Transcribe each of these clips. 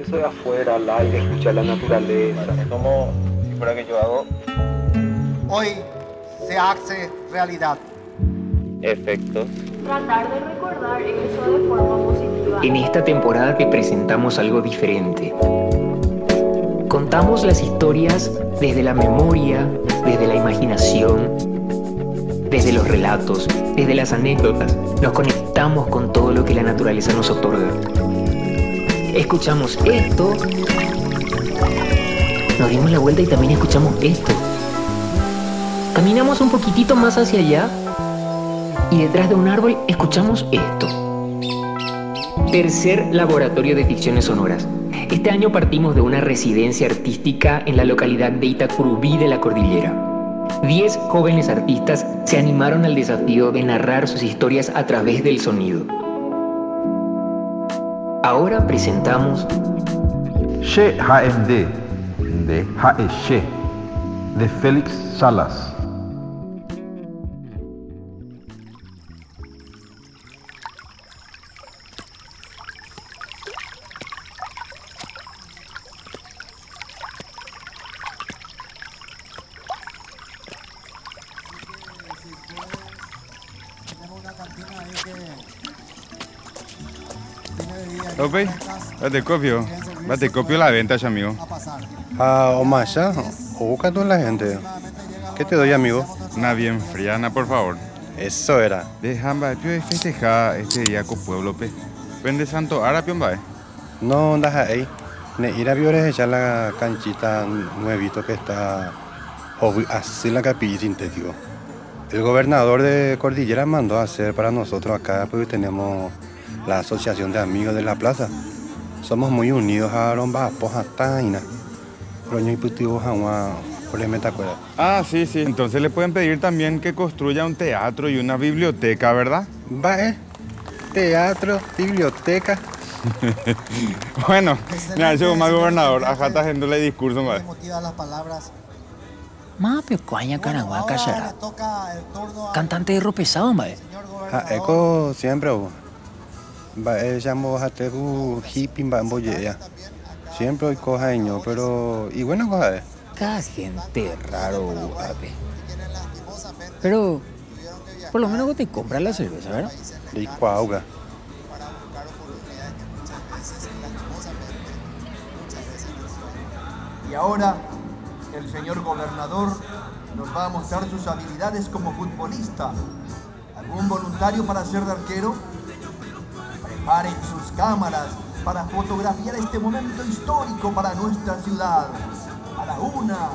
Eso de afuera, al aire, escuchar la naturaleza. Es como si fuera que yo hago Hoy se hace realidad. efectos. Tratar de recordar eso de forma positiva. En esta temporada te presentamos algo diferente. Contamos las historias desde la memoria, desde la imaginación, desde los relatos, desde las anécdotas. Nos conectamos con todo lo que la naturaleza nos otorga. Escuchamos esto, nos dimos la vuelta y también escuchamos esto. Caminamos un poquitito más hacia allá y detrás de un árbol escuchamos esto. Tercer laboratorio de ficciones sonoras. Este año partimos de una residencia artística en la localidad de Itacurubí de la Cordillera. Diez jóvenes artistas se animaron al desafío de narrar sus historias a través del sonido. Ahora presentamos She HMD de She de Félix Salas. Ope, te copio. te copio la venta, ya, amigo. Ah, o más ya, o busca tú la gente. ¿Qué te doy, amigo? Una bien friana, por favor. Eso era. Dejamba, pio festejar este día con pueblo, pe. Vende santo ara, pion bae. No, andas ahí. Ne ir a Viores echar la canchita nuevito que está así la capilla sintético. El gobernador de Cordillera mandó a hacer para nosotros acá, porque tenemos la asociación de amigos de la plaza. Somos muy unidos a Romba, Poja, Taina. Roño y Putivo, acuerdas. Ah, sí, sí. Entonces le pueden pedir también que construya un teatro y una biblioteca, ¿verdad? Va, eh. Teatro, biblioteca. Bueno, mira, yo más gobernador. Ajá, está haciéndole discurso, bae. Motivadas las palabras. Mape Cuaña Caragua Ahora Cachara. le toca el turno al Cantante de pesado, mae. eco siempre, llamo Jateru hippie, va, boyeya. Siempre hoy coja ño, pero. Y bueno, coja, eh. Cada gente raro, ape. Pero, por lo menos vos te compras la cerveza, ¿verdad? Y cuauga. Y ahora el señor gobernador nos va a mostrar sus habilidades como futbolista. ¿Algún voluntario para ser de arquero? Preparen sus cámaras para fotografiar este momento histórico para nuestra ciudad. A la una,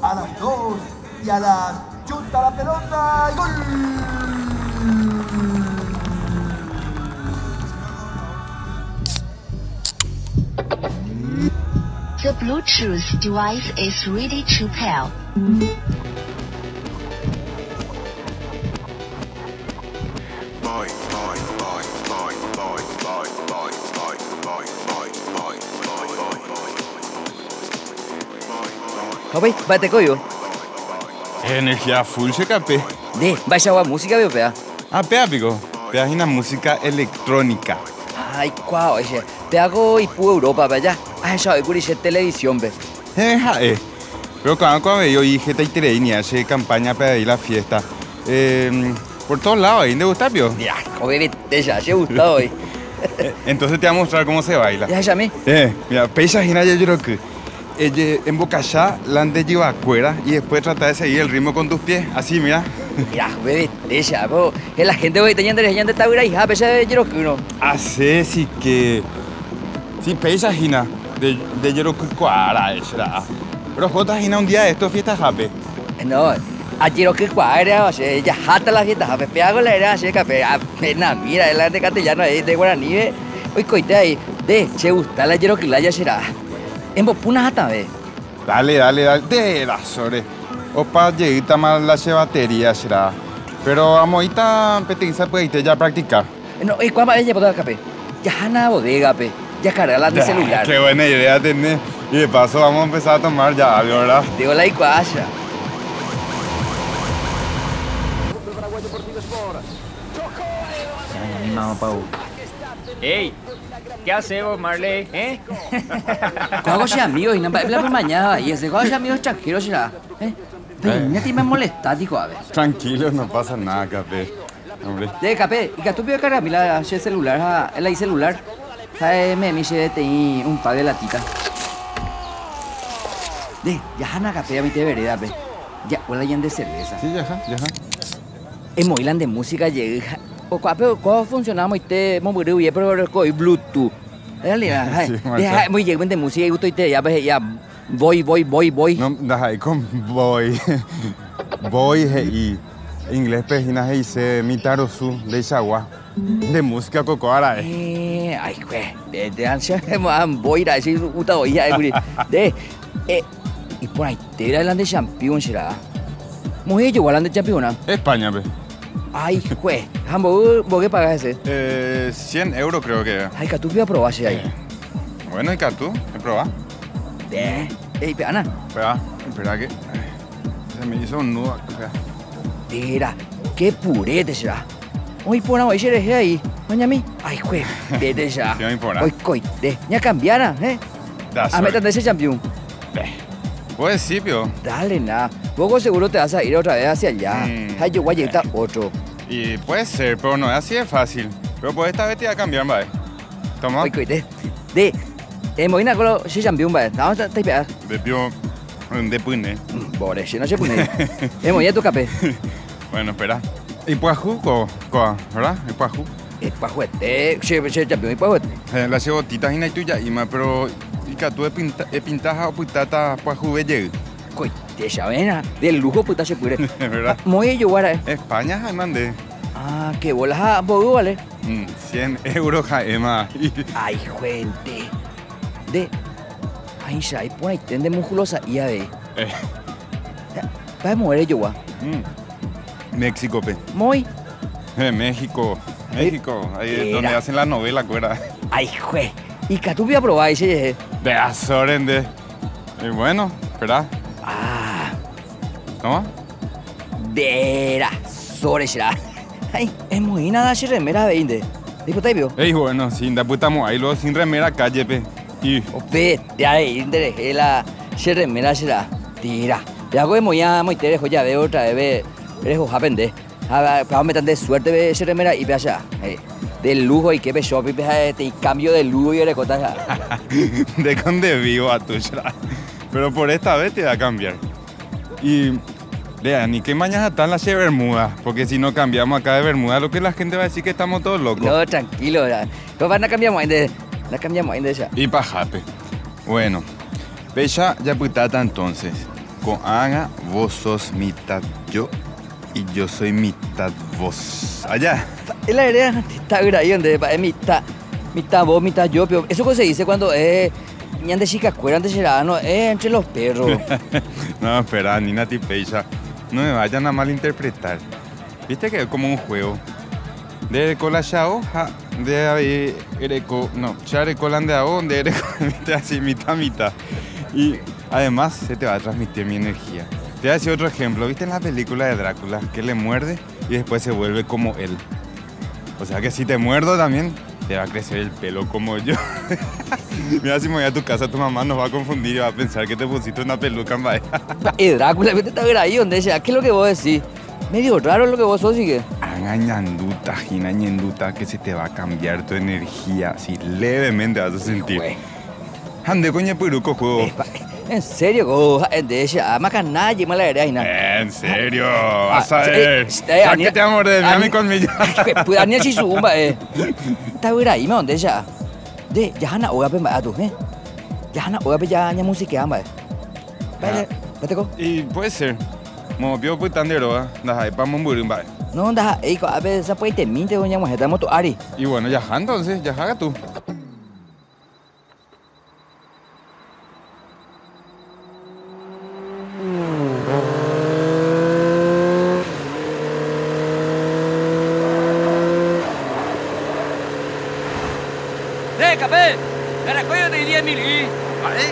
a las dos y a las... ¡Chuta la pelota! ¡Y ¡Gol! The Bluetooth device is ready to pair. Ope, bate coyo. Energía full, se capé. De, vaya agua música, veo, pea. Ah, pea, pico. Pea una música electrónica. Ay, cuau, ese. Te hago y pu Europa, vaya. Ay, ya, hoy curiche televisión, ve. Eh, ja, eh. Pero cuando, cuando yo dije te ni hace campaña para ir a la fiesta. Eh, por todos lados, ahí, ¿te gusta, pio? Ya, vete, ya, se gustado hoy. Eh, Entonces te voy a mostrar cómo se baila. Ya, ya, me. Eh, mira, peisa gina yo creo que en bocachá la han de llevar afuera y después trata de seguir el ritmo con tus pies. Así, mira. Joder, vete, ya, po. Es la gente hoy tenían derecho de tabura y ja, pesa de quiero que uno. Así sí que. Sí, peisa gina. De, de cuara, será. Pero Jota gina un día de estos fiestas jape. No, ayer que cuadra, o sea, ya jata la fiesta, jape, pega con la era, así que pena, mira, el de castellano ahí, de guaraní. Hoy coite ahí, de, che, gusta la la ya será. En bopuna jata, ve. Dale, dale, dale. De la sore. Opa, lleguita más la batería será. Pero vamos ahorita petiza pues irte ya practicar. No, y cuándo ella puede cape. Ya jana bodega, pe. Ya cargala de celular. Qué buena idea tenés. Y de paso vamos a empezar a tomar ya algo, ¿verdad? Digo la icuasha. animado, Pau. ¡Ey! ¿Qué hacemos, Marley? ¿Eh? Cuando sea amigos y no va a mañana y ese cuando sea amigos extranjeros será. ¿Eh? Pero Eh. mira, te me molesta, dijo, a ver. Tranquilo, no pasa nada, Capé. Hombre. De capé, y que tú pides cargar la el celular, el celular. Sabe, me me se un par de latitas. De, ya hana capé a mi te vereda, pe. Ya, hola ya de cerveza. Sí, ya, ya. Es muy de música llega. O capé, ¿cómo funcionamos este momento y pero con Bluetooth? Dale, Marta. deja, muy lleguen de música y gusto y te ya, pues, ya, voy, voy, voy, voy. No, deja ahí con voy. voy y inglés pejina y se mitarosu de Chagua. De música cocoara. Eh, ay, güey, de, ansia, voy a ir a decir, puta, voy a ir. De, eh, y por ahí te irá el de champion, será. Muy yo, el de champion. España, pe. Ay, güey, ¿vos vos qué pagas ese? Eh, 100 euros creo que. Ay, que tú voy a probar si ahí. Bueno, y tú, ¿me probás? De, ey, peana. Espera, espera que. Se me hizo un nudo. espera. Mira, qué purete será. Hoy por ahí, si eres ahí. Oye, a mí. Ay, güey, vete ya. Sí, me importa. Hoy, coite, ya cambiara, ¿eh? Da A suerte. meter de ese champion. Pues sí, pio. Dale, nada. Vos seguro te vas a ir otra vez hacia allá. Mm. Ay, yo voy a llegar otro. Y puede ser, pero no es así de fácil. Pero pues esta vez te voy a cambiar, vale. Toma. Coite. De, eh, me voy a champion, ¿vale? Vamos a te De pio. De pune. Bore, si no se pone. Eh, voy a tu café. Bueno, espera. ¿Y co, co, verdad? ¿Y? Eh, pajuete, se, se champion, y pajuete. Eh, la cebotitas y na tuya, pero. Y que tú pintaja o putata puajú belle. Coite, ya ven, ah, del lujo puta se puede. ¿Verdad? Muy a llevar, eh. España, ja, mandé. Ah, que bolas a bobo, ¿vale? Mm, 100 euros, jaema. Ay, gente. De. Ay, ya, por ahí tende musculosa y a ver. Eh, Va a mover yo, gua. mm. México, pe. Muy. Eh, México. México. Ahí es donde hacen la novela, cuera. Ay, jue. Y que tú voy a probar ese. De Azoren de. Y bueno, espera. Ah. ¿Toma? Vera. Sobre será. Ay, es muy nada si remera 20. Dijo Taibio. Ey, bueno, sin da puta ahí luego sin remera calle, pe. Y. Ope, de ahí, de la. Si remera será. Tira. Ya hago muy ya, muy terejo, ya veo otra vez. ve, Eres un japende. Vamos a de suerte ve ese remera y ve allá. Ay, Del lujo y que ve shop y cambio de lujo y de cota ya. de con de vivo a tu. Pero por esta vez te va a cambiar. Y. Lea, ni que mañana están las de Bermuda. Porque si no cambiamos acá de Bermuda, lo que la gente va a decir que estamos todos locos. No, tranquilo, ya. No van a cambiar de. La cambiamos de esa. Y pajape. Bueno, Pecha ya putata entonces. Con Ana, vos sos mitad yo y yo soy mitad vos. Allá. Es la idea, está donde es mitad, mitad vos, mitad yo, pero eso que se dice cuando es ñan de chicas cueran de serano, es entre los perros. no, espera, Nina y Pecha. No me vayan a malinterpretar. Viste que es como un juego. De cola chao, ja, de ahí ereco, no, chare colan de ahí, de ereco, así, mitad, mitad. Y además se te va a transmitir mi energía. Te voy a decir otro ejemplo. ¿Viste en la película de Drácula que le muerde y después se vuelve como él? O sea que si te muerdo también, te va a crecer el pelo como yo. Mira, si me voy a tu casa, tu mamá nos va a confundir y va a pensar que te pusiste una peluca en vaina. y Drácula, vete a ver ahí donde sea, ¿qué es lo que vos decís? Medio raro lo que vos sos, sigue. Ñanduta, gina ñenduta, que se te va a cambiar tu energía, así levemente vas a sentir. Ande coño peruco juego. En serio, go, de esa, macaná, y mala idea, y nada. En serio, vas a Ah, ver. eh, Ya que te amor de mi conmigo. Pues Daniel Chizumba, eh. Está bien ahí, me donde ella. De, ya hana oga pe ma tu, eh. Ya hana oga pe ya nya música amba. Vale, vete ko. Y puede ser. Mo vio putandero, ¿ah? Nah, pa mumburum, va. No, da, eh, ko abe sa puede te minte doña mujer, estamos tu ari. Y bueno, ya entonces, ya haga tú. De, capé. Me recuerdo de 10 mil y. ¿Vale?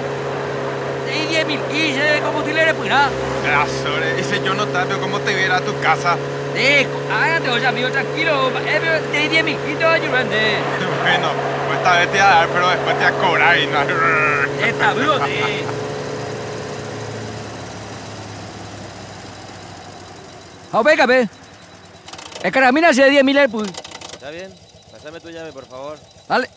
De 10 mil y, je, combustible de pura. Sobre, dice yo no tapio cómo te viera a tu De, hágate, oye, amigo, tranquilo. Eh, pero te di 10 mijitos, ayudante. Bueno, pues esta vez te voy a dar, pero después te voy a cobrar y no. Está duro, de. Ah, venga, ve. El caramina se de 10 mil. Está bien, pásame tu llave, por favor. Dale.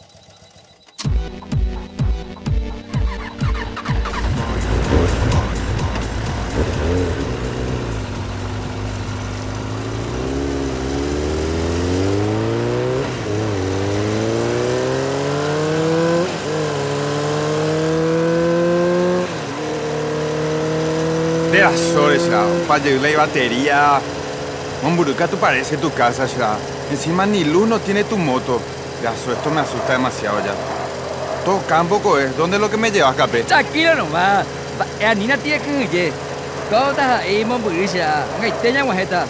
Ya, para la batería. Mamburuca, tú parece tu casa ya. Encima ni luz no tiene tu moto. Ya, esto me asusta demasiado ya. Todo campo es. ¿Dónde es lo que me llevas, Capé? Tranquilo nomás. Eh, Nina tiene que. Todo está ahí, mamburisha. Ngay teña guajeta.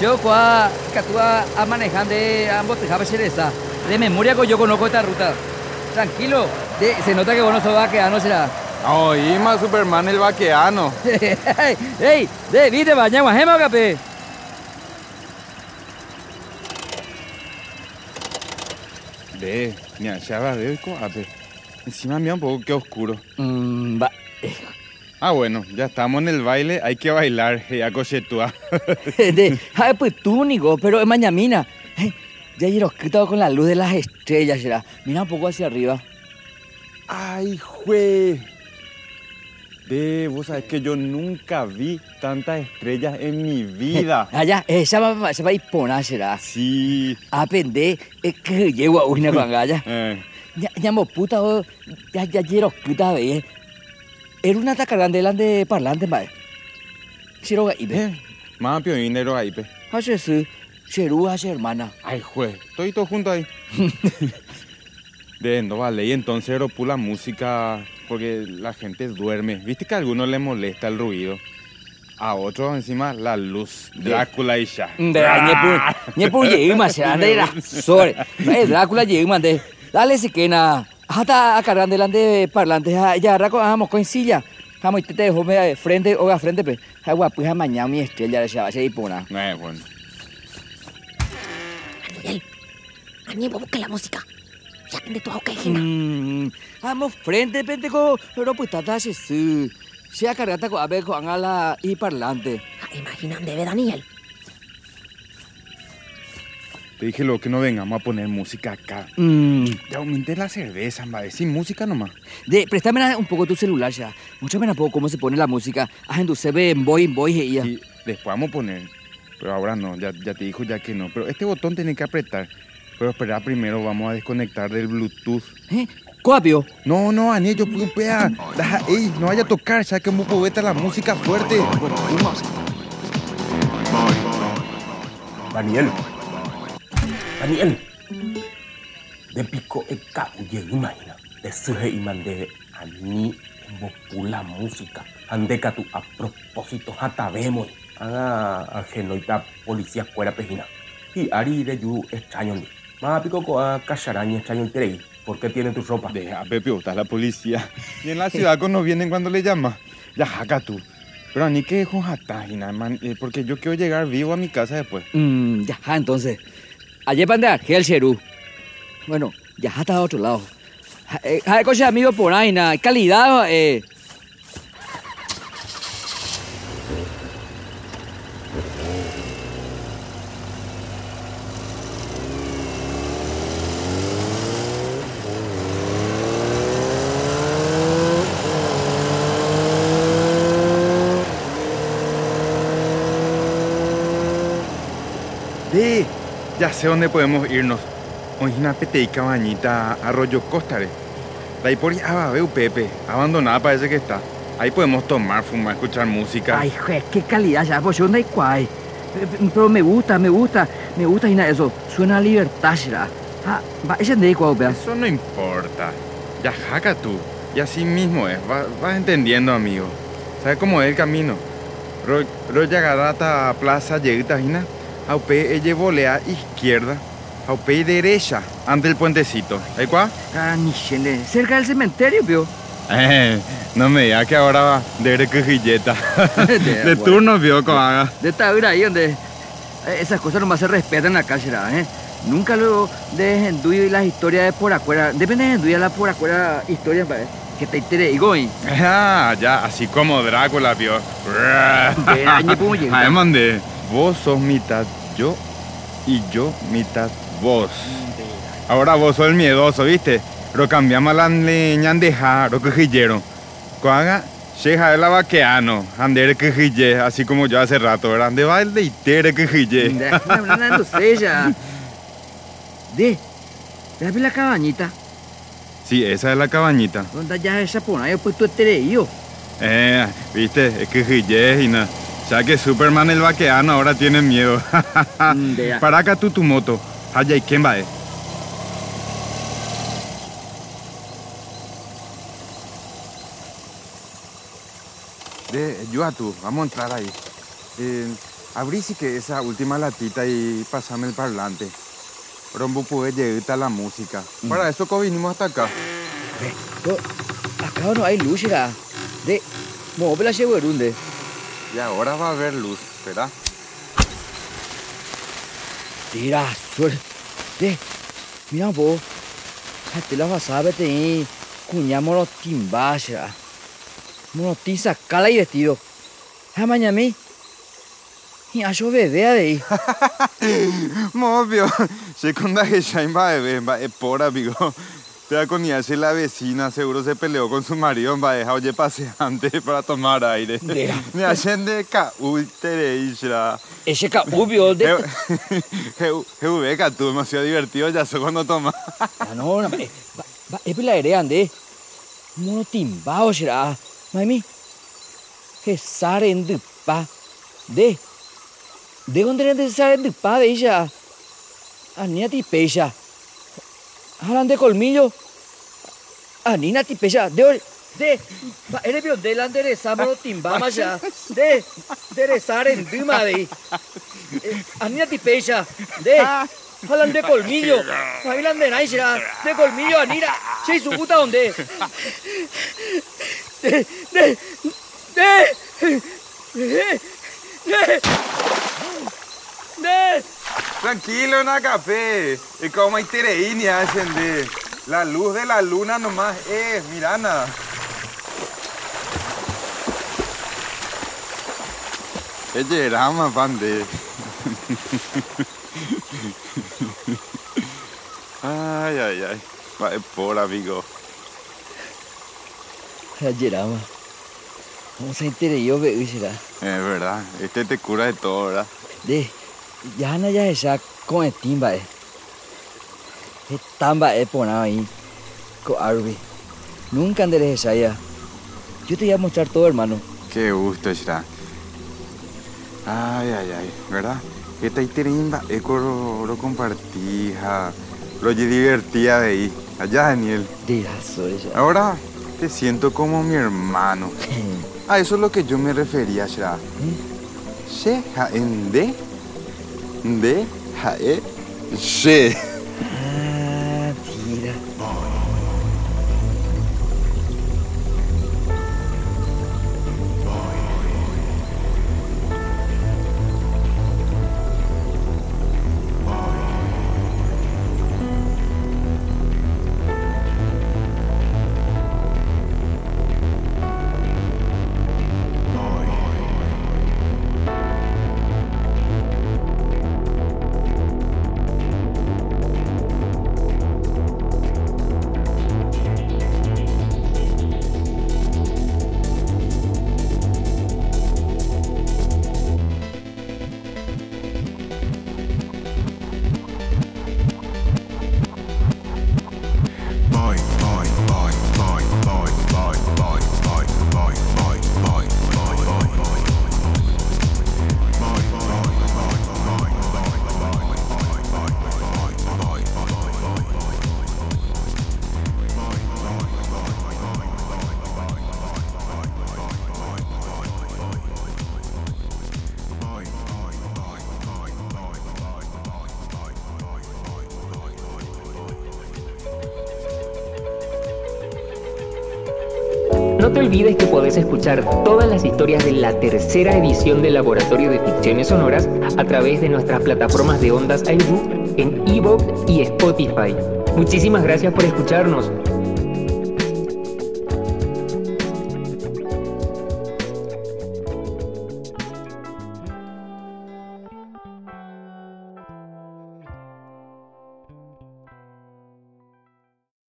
Yo cua catúa a manejar de ambos te sabes esa. De memoria que yo conozco esta ruta. Tranquilo. Se nota que vos no sos vaqueano, será. No, Ima Superman el vaqueano. ¡Ey! ¡De, viste, baña guajema, capé! Ve, mira, ya va, veo Ape. Encima mira un poco que oscuro. Mm, va. Ah, bueno, ya estamos en el baile, hay que bailar, ya cochetúa. de, ay, pues tú, Nico, pero es mañamina. Eh, ya escrito con la luz de las estrellas, será. Mira un poco hacia arriba. Ay, jue. Ve, vos sabés que yo nunca vi tantas estrellas en mi vida. Allá, esa va, esa va a ir será. Sí. Aprende, es que llego a una con allá. Eh, Ya, ya puta, ya, ya llero escrita, ve. Era una tacaranda delante de parlante, mae. Shiro ga ibe. eh, más pionero ahí, pe. Hace su, Sheru hace hermana. Ay, jue, estoy todo junto ahí. De no vale, y entonces era pura música porque la gente duerme. ¿Viste que a algunos les molesta el ruido? A otros encima la luz, Drácula y ya. Ñepu llegué más, de la sobre. Drácula llegué más de. Dale, si que na. Hasta acá delante de parlantes, ya raco, vamos con silla. Vamos, te dejo me frente, o a frente, pe. Ay, guapo, ya mañana mi estrella de Shabbat, y pona. Eh, bueno. Daniel, Daniel, vos busca la música. Ya de tu auge, Gina. Mm, vamos, frente, penteco, pero pues tata se su. Se acargata con abe con ala y parlante. Ah, Imagina, debe Daniel. Te dije lo que no vengamos a poner música acá. Mm, Ya aumenté la cerveza, va sin música nomás. de, préstame un poco tu celular ya. Mucho menos poco cómo se pone la música. Ah, en se ve en boy, en boy, ella. Y después vamos a poner. Pero ahora no, ya, ya te dijo ya que no. Pero este botón tiene que apretar. Pero espera, primero vamos a desconectar del Bluetooth. ¿Eh? ¿Cuapio? No, no, Aniel, yo pegar. Deja, ey, no vaya a tocar, ya que mucho vete la música fuerte. Daniel. Daniel. De pico eka uye imagina. De suje imande ani embopula música. Andeca tu a propósito jatabemos. Haga a genoita policía fuera pejina. Y ari de yu extraño ni. Más pico ko a cacharaña extraño interei. ¿Por qué tiene tu ropa? Deja, Pepe, está la policía. Y en la ciudad cuando vienen cuando le llama. Ya, jaca tú. Pero a mí que es jatajina, man. eh, porque yo quiero llegar vivo a mi casa después. Mm, ya, ah, entonces. Ayer pande aquí el Cheru. Bueno, ya está a otro lado. Ja, Eh, ja, coche amigo por ahí, na, calidad, eh. De, ya sé dónde podemos irnos. Oína pete y cabañita Arroyo Costare. De ahí por veo Pepe. Abandonada parece que está. Ahí podemos tomar, fumar, escuchar música. Ay, jue, qué calidad ya, pues yo no hay cuay. Eh, Pero me gusta, me gusta, me gusta nada eso. Suena a libertad, será. Ah, va, de cuau, vea. Eso no importa. Ya jaca tú. Y así mismo es. Va- Vas, entendiendo, amigo. ¿Sabes cómo es el camino? Ro, ro llegarata a Plaza Lleguita Hina. Aupe ella volea izquierda. Aupe derecha. Ante el puentecito. ¿Ahí cuá? Ah, ni shende. Cerca del cementerio, vio. Eh, no me digas que ahora va de recogilleta. De de turno vio haga. De esta hora ahí donde. Eh, Esas cosas nomás se respetan acá, será, ¿eh? Nunca lo de Henduyo y las historias de por afuera. Depende de Henduyo la por afuera historias. Que te interesa, y going. Ah, ya, así como Drácula, llega. Ay, mandé. Vos sos mitad yo y yo mitad vos. Ahora vos sos el miedoso, ¿viste? Lo cambiamos la leña de ja, lo quejillero. Cuaga, sheja el vaqueano, andere quejille, así como yo hace rato, ¿verdad? De baile y tere quejille. Ya. De, déjame la cabañita. Sí, esa es la cabañita. ¿Dónde ya esa pona? Yo puesto este yo. Eh, viste, es quejille y nada. Ya que Superman el vaqueano ahora tiene miedo. Dea. Para acá tú tu moto. Allá y quién va. eh? De, yo a tú, vamos a entrar ahí. Eh, abrí sí que esa última latita y pasame el parlante. Rombo puede llegar a la música. Para eso que vinimos hasta acá. Acá no hay luz, ya. De, móvil la llevo de. Y ahora va a haber luz, ¿verdad? Tira, suerte. Mira vos. Te la vas a ver, te cuñamos los timbas, ya. Monotín sacala y vestido. A mañana y a yo bebé de ahí. Mobio, se conda que Shain va a ver, va a por amigo. Te da con si la vecina seguro se peleó con su marido, va a dejar oye paseante para tomar aire. Me hacen de ca ultereisha. Ese ca ubio de. Jehubeca, tú demasiado divertido ya sé cuando tomas. Ah, no, no, es la ere ande. Mono timbao será. Mami. Que sare en de pa. De. De dónde de sare de pa de ella. Anina ti pecha. Hablan de colmillo. Anina ti pecha. De ol- de. Eres de Samaro timbama ya. De. De sare en duma de. Eh, Anina ti pecha. De. Hablan de colmillo. Hablan de naishra. De colmillo, Anira. Che, su puta dónde. De. De. De. De. De. De. Tranquilo, Nacapé. Es como hay tereíni. La luz de la luna nomás es, mirana. Ella era más fan de. Ay, ay, ay. Va, es por amigo. Ayer ama. Vamos a enteré yo, bebé, será. Es verdad. Este te cura de todo, ¿verdad? De. Ya na ya esa con el timba, eh. Es tamba, eh, ponado ahí. Con Arby. Nunca andaré esa ya. Yo te voy a mostrar todo, hermano. Qué gusto, Shra. Ay, ay, ay, ¿verdad? Esta iterimba, eco lo, lo compartía, lo divertía de ahí. Allá, Daniel. Ahora te siento como mi hermano. A eso es lo que yo me refería, Shra. She, ha, en de, de, ha, e, she. No te olvides que podés escuchar todas las historias de la tercera edición del Laboratorio de Ficciones Sonoras a través de nuestras plataformas de ondas iBook en Evox y Spotify. Muchísimas gracias por escucharnos.